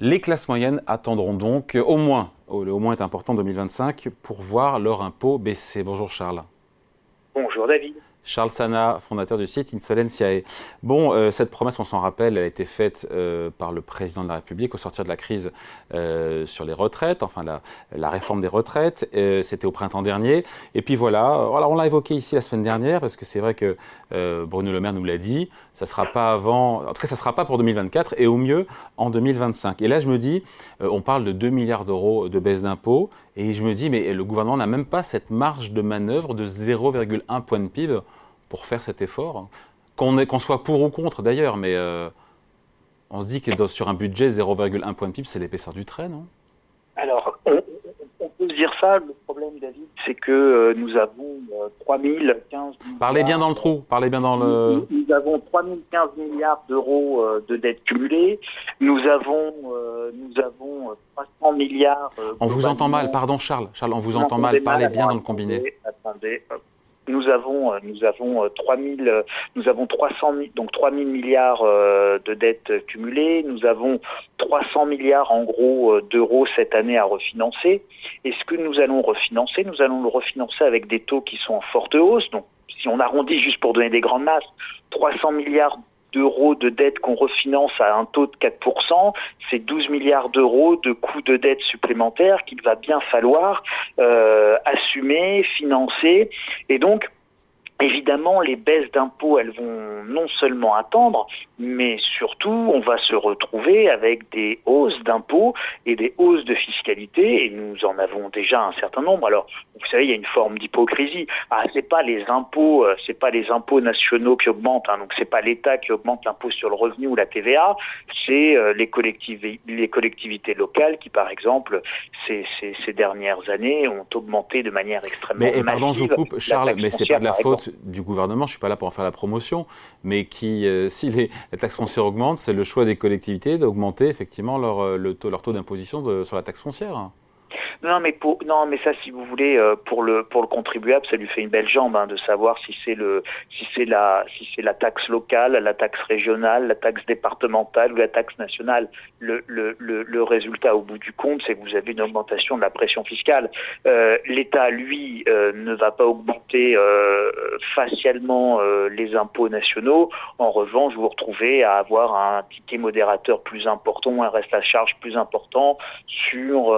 Les classes moyennes attendront donc au moins, au moins est important 2025, pour voir leur impôt baisser. Bonjour Charles. Bonjour David. Charles Sana, fondateur du site Insolentiae. Bon, euh, cette promesse, on s'en rappelle, elle a été faite euh, par le président de la République au sortir de la crise euh, sur les retraites, enfin la, réforme des retraites. C'était au printemps dernier. Et puis voilà, alors on l'a évoqué ici la semaine dernière parce que c'est vrai que Bruno Le Maire nous l'a dit. Ça sera pas avant, en tout cas, ça sera pas pour 2024 et au mieux en 2025. Et là, je me dis, on parle de 2 milliards d'euros de baisse d'impôts et je me dis, mais le gouvernement n'a même pas cette marge de manœuvre de 0,1 point de PIB pour faire cet effort. Qu'on soit pour ou contre d'ailleurs, mais euh, on se dit que sur un budget 0,1 point de PIB, c'est l'épaisseur du trait, non? Alors, on, peut dire ça. Le problème, David, c'est que euh, nous avons 3015 euh, Parlez bien dans le trou, parlez bien dans le... Nous, avons 3015 milliards d'euros de dettes cumulées. Nous avons, nous avons 300 milliards... on vous entend mal, pardon Charles. Charles, on vous entend mal. Parlez bien dans le combiné. Attendez, nous avons euh, nous avons 3000 euh, euh, nous avons 300 donc 3000 milliards de dettes cumulées, nous avons 300 milliards en gros d'euros cette année à refinancer. Et ce que nous allons refinancer, nous allons le refinancer avec des taux qui sont en forte hausse. Donc si on arrondit juste pour donner des grandes masses, 300 milliards d'euros de dette qu'on refinance à un taux de 4%, c'est 12 milliards d'euros de coûts de dette supplémentaires qu'il va bien falloir euh, assumer, financer. Et donc, Évidemment, les baisses d'impôts, elles vont non seulement attendre, mais surtout, on va se retrouver avec des hausses d'impôts et des hausses de fiscalité, et nous en avons déjà un certain nombre. Alors, vous savez, il y a une forme d'hypocrisie. Ah, c'est pas les impôts, euh, c'est pas les impôts nationaux qui augmentent, hein, donc c'est pas l'État qui augmente l'impôt sur le revenu ou la TVA, c'est euh, les, collectivités, les collectivités locales qui, par exemple, ces, ces, ces, dernières années, ont augmenté de manière extrêmement mais, pardon, je vous coupe, Charles, mais c'est pas de la faute du gouvernement, je suis pas là pour en faire la promotion, mais qui, euh, si les, la taxe foncière augmente, c'est le choix des collectivités d'augmenter effectivement leur, euh, taux, leur taux d'imposition sur la taxe foncière. Non, mais pour, non, mais ça, si vous voulez, euh, pour le pour le contribuable, ça lui fait une belle jambe hein, de savoir si c'est le si c'est la si c'est la taxe locale, la taxe régionale, la taxe départementale ou la taxe nationale. Le le résultat au bout du compte, c'est que vous avez une augmentation de la pression fiscale. Euh, L'État, lui, euh, ne va pas augmenter facialement les impôts nationaux. En revanche, vous vous retrouvez à avoir un ticket modérateur plus important, un reste à charge plus important sur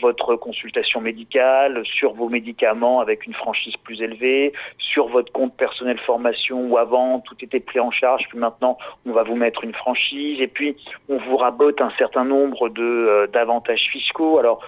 votre consultation médicale, sur vos médicaments avec une franchise plus élevée, sur votre compte personnel formation où avant tout était pris en charge, puis maintenant on va vous mettre une franchise et puis on vous rabote un certain nombre de euh, d'avantages fiscaux. Alors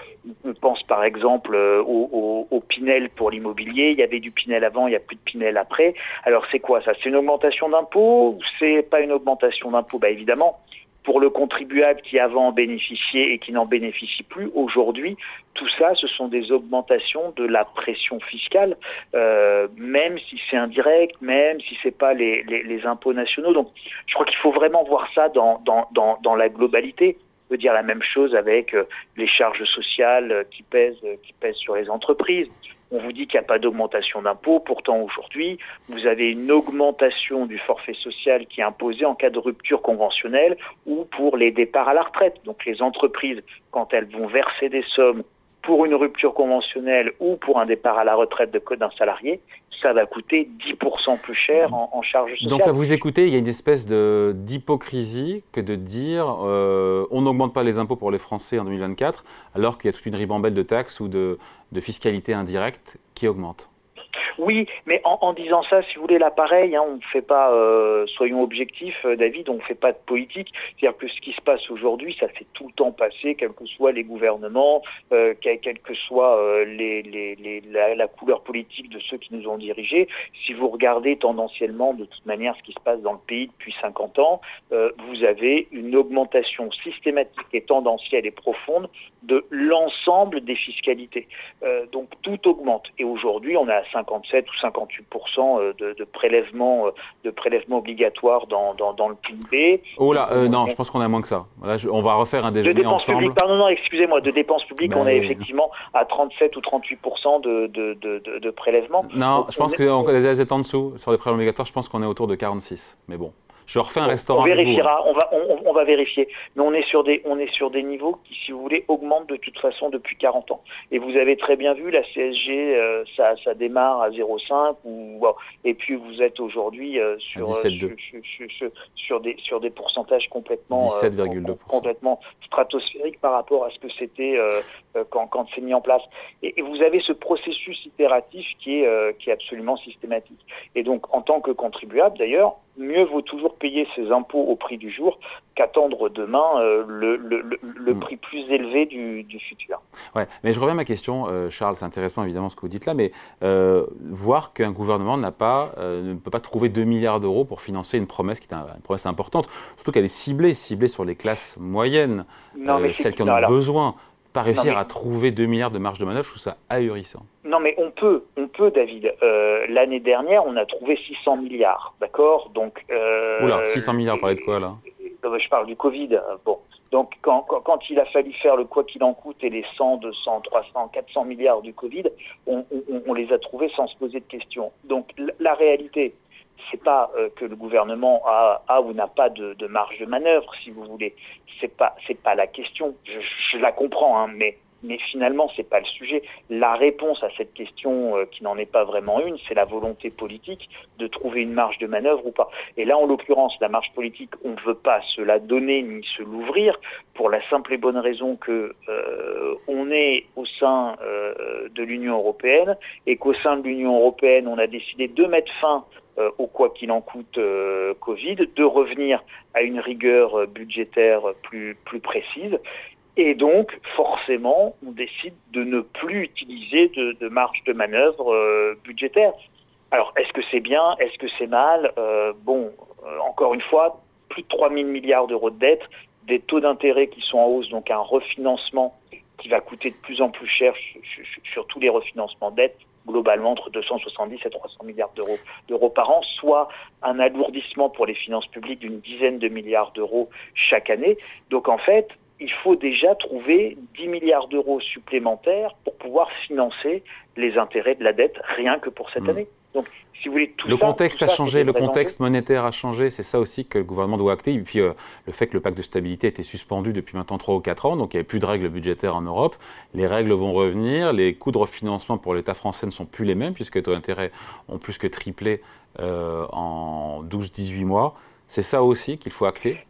on pense par exemple euh, au, Pinel pour l'immobilier. Il y avait du Pinel avant, il n'y a plus de Pinel après. Alors c'est quoi ça? C'est une augmentation d'impôt ou c'est pas une augmentation d'impôt Bah évidemment, pour le contribuable qui avant en bénéficiait et qui n'en bénéficie plus aujourd'hui, tout ça, ce sont des augmentations de la pression fiscale, euh, même si c'est indirect, même si c'est pas les, impôts nationaux. Donc, je crois qu'il faut vraiment voir ça dans, la globalité. Peut dire la même chose avec euh, les charges sociales qui pèsent, qui pèsent sur les entreprises on vous dit qu'il n'y a pas d'augmentation d'impôts, pourtant aujourd'hui, vous avez une augmentation du forfait social qui est imposée en cas de rupture conventionnelle ou pour les départs à la retraite. Donc les entreprises, quand elles vont verser des sommes pour une rupture conventionnelle ou pour un départ à la retraite d'un salarié, ça va coûter 10% plus cher en, charges sociales. Donc à vous écouter, il y a une espèce d'hypocrisie que de dire euh, on n'augmente pas les impôts pour les Français en 2024 alors qu'il y a toute une ribambelle de taxes ou de, de fiscalité indirecte qui augmente. Oui, mais en, en, disant ça, si vous voulez, l'appareil, hein, on ne fait pas, euh, soyons objectifs, euh, David, on ne fait pas de politique. C'est-à-dire que ce qui se passe aujourd'hui, ça s'est tout le temps passé, quels que soient les gouvernements, euh, quelle que soit euh, les, les, les, la, couleur politique de ceux qui nous ont dirigés. Si vous regardez tendanciellement, de toute manière, ce qui se passe dans le pays depuis 50 ans, euh, vous avez une augmentation systématique et tendancielle et profonde de l'ensemble des fiscalités. Euh, donc tout augmente. Et aujourd'hui, on est à 57 ou 58 euh, de, de prélèvements euh, de prélèvements obligatoires dans, dans, dans le PIB. Oh là, euh, non, je pense qu'on a moins que ça. Là, je, on va refaire un déjeuner de dépenses ensemble. Publiques, pardon, non, excusez-moi, de dépenses publiques, on est effectivement à 37 ou 38 de, de, de, de prélèvements. Non, Donc, je pense qu'on est en dessous sur les prélèvements obligatoires. Je pense qu'on est autour de 46. Mais bon. Je refais un restaurant. On vérifiera, on va, on, va vérifier. Mais on est sur des, on est sur des niveaux qui, si vous voulez, augmentent de toute façon depuis 40 ans. Et vous avez très bien vu, la CSG, euh, ça, ça démarre à 0,5 ou et puis vous êtes aujourd'hui euh, sur, sur, sur, sur, des sur des pourcentages complètement complètement stratosphériques par rapport à ce que c'était quand, quand c'est mis en place. Et, et, vous avez ce processus itératif qui est qui est absolument systématique. Et donc, en tant que contribuable, d'ailleurs, mieux vaut toujours payer ses impôts au prix du jour qu'attendre demain euh, le, le, le, hmm. prix plus élevé du, du, futur. Ouais, mais je reviens à ma question, euh, Charles, c'est intéressant évidemment ce que vous dites là, mais euh, voir qu'un gouvernement n'a pas, ne peut pas trouver 2 milliards d'euros pour financer une promesse qui est une promesse importante, surtout qu'elle est ciblée, ciblée sur les classes moyennes, celles qui en ont besoin pas réussir à trouver 2 milliards de marge de manœuvre, je trouve ça ahurissant. Non, mais on peut, on peut, David. Euh, l'année dernière, on a trouvé 600 milliards, d'accord? Donc. Euh, Oula, 600 milliards, vous parlez de quoi là? Euh, Je parle du Covid. Bon, donc quand, quand, il a fallu faire le quoi qu'il en coûte et les 100, 200, 300, 400 milliards du Covid, on, on, on les a trouvés sans se poser de questions. Donc la réalité, c'est pas euh, que le gouvernement a, a ou n'a pas de, de, marge de manœuvre, si vous voulez. C'est pas c'est pas la question. Je, la comprends, hein, mais mais finalement c'est pas le sujet. La réponse à cette question euh, qui n'en est pas vraiment une, c'est la volonté politique de trouver une marge de manœuvre ou pas. Et là, en l'occurrence, la marge politique, on ne veut pas se la donner ni se l'ouvrir pour la simple et bonne raison que euh, on est au sein euh, de l'Union européenne et qu'au sein de l'Union européenne, on a décidé de mettre fin au quoi qu'il en coûte euh, Covid, de revenir à une rigueur euh, budgétaire plus, plus précise. Et donc, forcément, on décide de ne plus utiliser de, marge de manœuvre budgétaire. Alors, est-ce que c'est bien? Est-ce que c'est mal? Bon, encore une fois, plus de 3 000 milliards d'euros de dette, des taux d'intérêt qui sont en hausse, donc un refinancement qui va coûter de plus en plus cher sur, tous les refinancements de dette, globalement entre 270 et 300 milliards d'euros d'euros par an, soit un alourdissement pour les finances publiques d'une dizaine de milliards d'euros chaque année. Donc en fait, il faut déjà trouver 10 milliards d'euros supplémentaires pour pouvoir financer les intérêts de la dette rien que pour cette mmh. année. Donc le contexte a changé, le contexte monétaire a changé, c'est ça aussi que le gouvernement doit acter. Et puis euh, le fait que le pacte de stabilité était suspendu depuis maintenant 3 ou 4 ans, donc il n'y avait plus de règles budgétaires en Europe. Les règles vont revenir, les coûts de refinancement pour l'État français ne sont plus les mêmes, puisque les taux d'intérêt ont plus que triplé euh, en 12-18 mois. C'est ça aussi qu'il faut acter?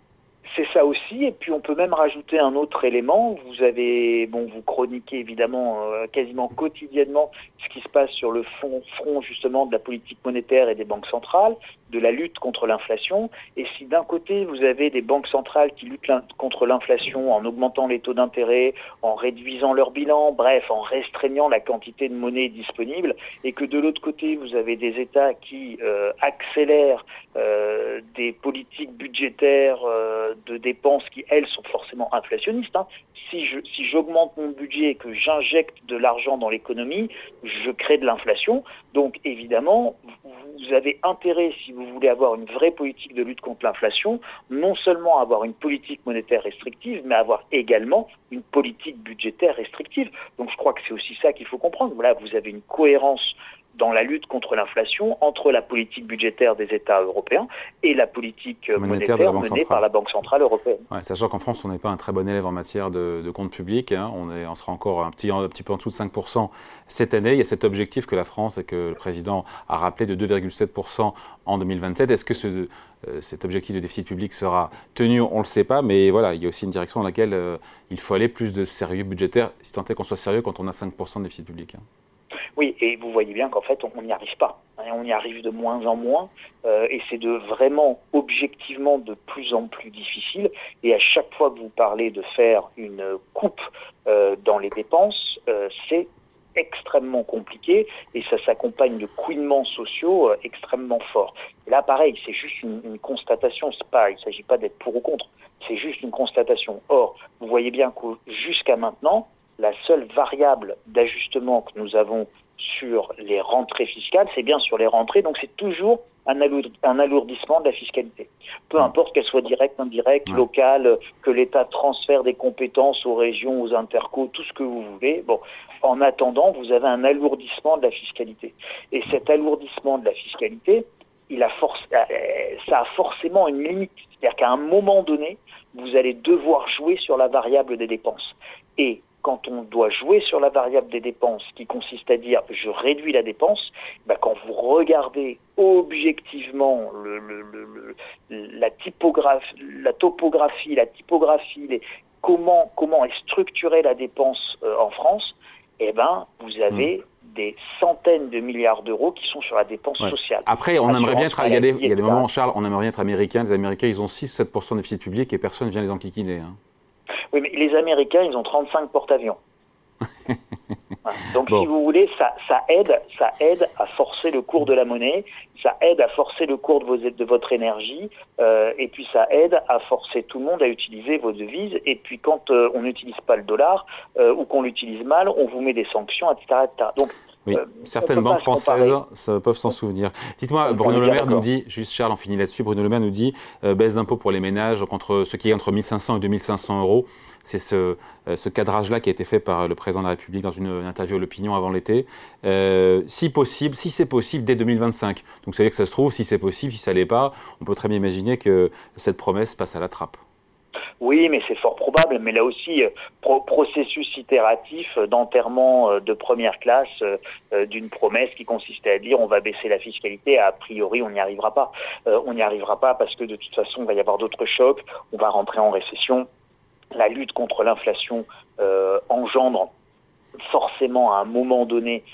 C'est ça aussi, et puis on peut même rajouter un autre élément. Vous avez, bon, vous chroniquez évidemment euh, quasiment quotidiennement ce qui se passe sur le front, front justement de la politique monétaire et des banques centrales, de la lutte contre l'inflation. Et si d'un côté vous avez des banques centrales qui luttent contre l'inflation en augmentant les taux d'intérêt, en réduisant leur bilan, bref, en restreignant la quantité de monnaie disponible, et que de l'autre côté vous avez des États qui euh, accélèrent euh, des politiques budgétaires de dépenses qui, elles, sont forcément inflationnistes. Hein. Si je si j'augmente mon budget et que j'injecte de l'argent dans l'économie, je crée de l'inflation. Donc évidemment, vous avez intérêt, si vous voulez avoir une vraie politique de lutte contre l'inflation, non seulement avoir une politique monétaire restrictive, mais avoir également une politique budgétaire restrictive. Donc je crois que c'est aussi ça qu'il faut comprendre. Voilà, vous avez une cohérence dans la lutte contre l'inflation entre la politique budgétaire des États européens et la politique monétaire, menée par la Banque Centrale Européenne. sachant qu'en France, on n'est pas un très bon élève en matière de, de compte public, hein. on, est, on sera encore un petit, un petit peu en dessous de 5% cette année. Il y a cet objectif que la France et que le président a rappelé de 2,7% en 2027. Est-ce que ce, euh, cet objectif de déficit public sera tenu? On ne le sait pas, mais voilà, il y a aussi une direction dans laquelle euh, il faut aller plus de sérieux budgétaire, si tant est qu'on soit sérieux quand on a 5% de déficit public. Hein. Oui, et vous voyez bien qu'en fait, on n'y arrive pas. Hein, on y arrive de moins en moins, euh, et c'est de vraiment objectivement de plus en plus difficile. Et à chaque fois que vous parlez de faire une coupe euh, dans les dépenses, euh, c'est extrêmement compliqué et ça s'accompagne de couinements sociaux extrêmement forts. Et là, pareil, c'est juste une, constatation. Pas, il ne s'agit pas d'être pour ou contre. C'est juste une constatation. Or, vous voyez bien que jusqu'à maintenant, la seule variable d'ajustement que nous avons sur les rentrées fiscales, c'est bien sur les rentrées, donc c'est toujours un, alourdissement de la fiscalité. Peu importe qu'elle soit directe, indirecte, locale, que l'État transfère des compétences aux régions, aux intercos, tout ce que vous voulez. Bon, en attendant, vous avez un alourdissement de la fiscalité. Et cet alourdissement de la fiscalité, il a force, euh, ça a forcément une limite. C'est-à-dire qu'à un moment donné, vous allez devoir jouer sur la variable des dépenses. Et quand on doit jouer sur la variable des dépenses, qui consiste à dire je réduis la dépense, bah quand vous regardez objectivement le, le, le, la typographie, la topographie, la typographie, les, comment comment est structurée la dépense euh, en France, eh ben vous avez hmm. des centaines de milliards d'euros qui sont sur la dépense sociale. Après, on aimerait bien être, il y a des, il y a des moments, Charles, on aimerait bien être américain. Les Américains, ils ont 6-7% de déficit public et personne ne vient les enquiquiner. Hein. Oui, mais les Américains, ils ont 35 porte-avions. Donc, si vous voulez, ça, ça, aide, ça aide à forcer le cours de la monnaie, ça aide à forcer le cours de, vos, de votre énergie, euh, et puis ça aide à forcer tout le monde à utiliser vos devises. Et puis, quand euh, on n'utilise pas le dollar euh, ou qu'on l'utilise mal, on vous met des sanctions, etc. etc. Donc, oui, euh, certaines banques françaises peuvent s'en souvenir. Dites-moi, Bruno Le Maire nous dit, juste Charles, on finit là-dessus, Bruno Le Maire nous dit euh, baisse d'impôts pour les ménages contre ce qui est entre 1500 et 2500 euros. C'est ce, euh, ce cadrage-là qui a été fait par le président de la République dans une, interview à l'opinion avant l'été. si possible, si c'est possible, dès 2025. Donc, ça veut dire que ça se trouve, si c'est possible, si ça l'est pas, on peut très bien imaginer que cette promesse passe à la trappe. Oui, mais c'est fort probable. Mais là aussi, euh, processus itératif d'enterrement euh, de première classe euh, d'une promesse qui consistait à dire on va baisser la fiscalité. A priori, on n'y arrivera pas. on n'y arrivera pas parce que de toute façon, il va y avoir d'autres chocs. On va rentrer en récession. La lutte contre l'inflation engendre forcément à un moment donné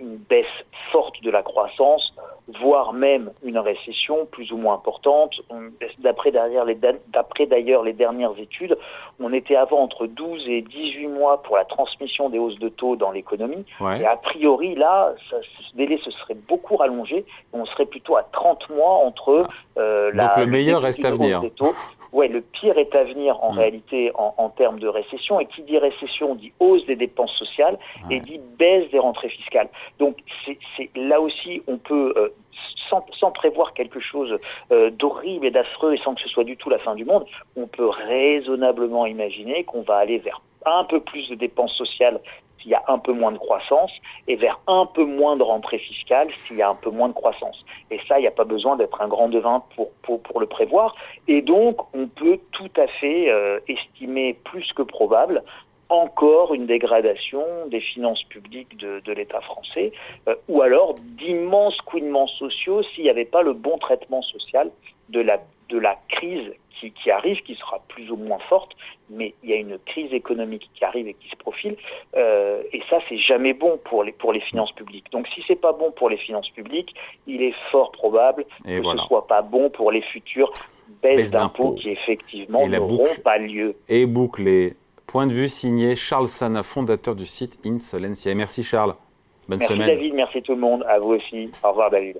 une baisse forte de la croissance voire même une récession plus ou moins importante. D'après d'ailleurs les, dernières études, on était avant entre 12 et 18 mois pour la transmission des hausses de taux dans l'économie. Et a priori, là, ce délai se serait beaucoup rallongé. On serait plutôt à 30 mois entre ah. euh, la... Donc le meilleur reste à venir. Ouais, le pire est à venir en mm. réalité en, en, termes de récession. Et qui dit récession dit hausse des dépenses sociales et dit baisse des rentrées fiscales. Donc c'est là aussi on peut euh, sans, sans, prévoir quelque chose euh, d'horrible et d'affreux et sans que ce soit du tout la fin du monde, on peut raisonnablement imaginer qu'on va aller vers un peu plus de dépenses sociales s'il y a un peu moins de croissance et vers un peu moins de rentrée fiscale s'il y a un peu moins de croissance. Et ça, il n'y a pas besoin d'être un grand devin pour, pour, le prévoir. Et donc, on peut tout à fait euh, estimer plus que probable encore une dégradation des finances publiques de, de l'État français, euh, ou alors d'immenses couinements sociaux s'il n'y avait pas le bon traitement social de la, de la crise qui, qui, arrive, qui sera plus ou moins forte, mais il y a une crise économique qui arrive et qui se profile, euh, et ça c'est jamais bon pour les, pour les finances publiques. Donc si c'est pas bon pour les finances publiques, il est fort probable que ce soit pas bon pour les futures baisses d'impôts qui effectivement n'auront pas lieu. Et bouclé. Point de vue signé Charles Sana, fondateur du site Insolencia. Merci Charles. Bonne merci semaine. Merci David, merci tout le monde. À vous aussi. Au revoir David.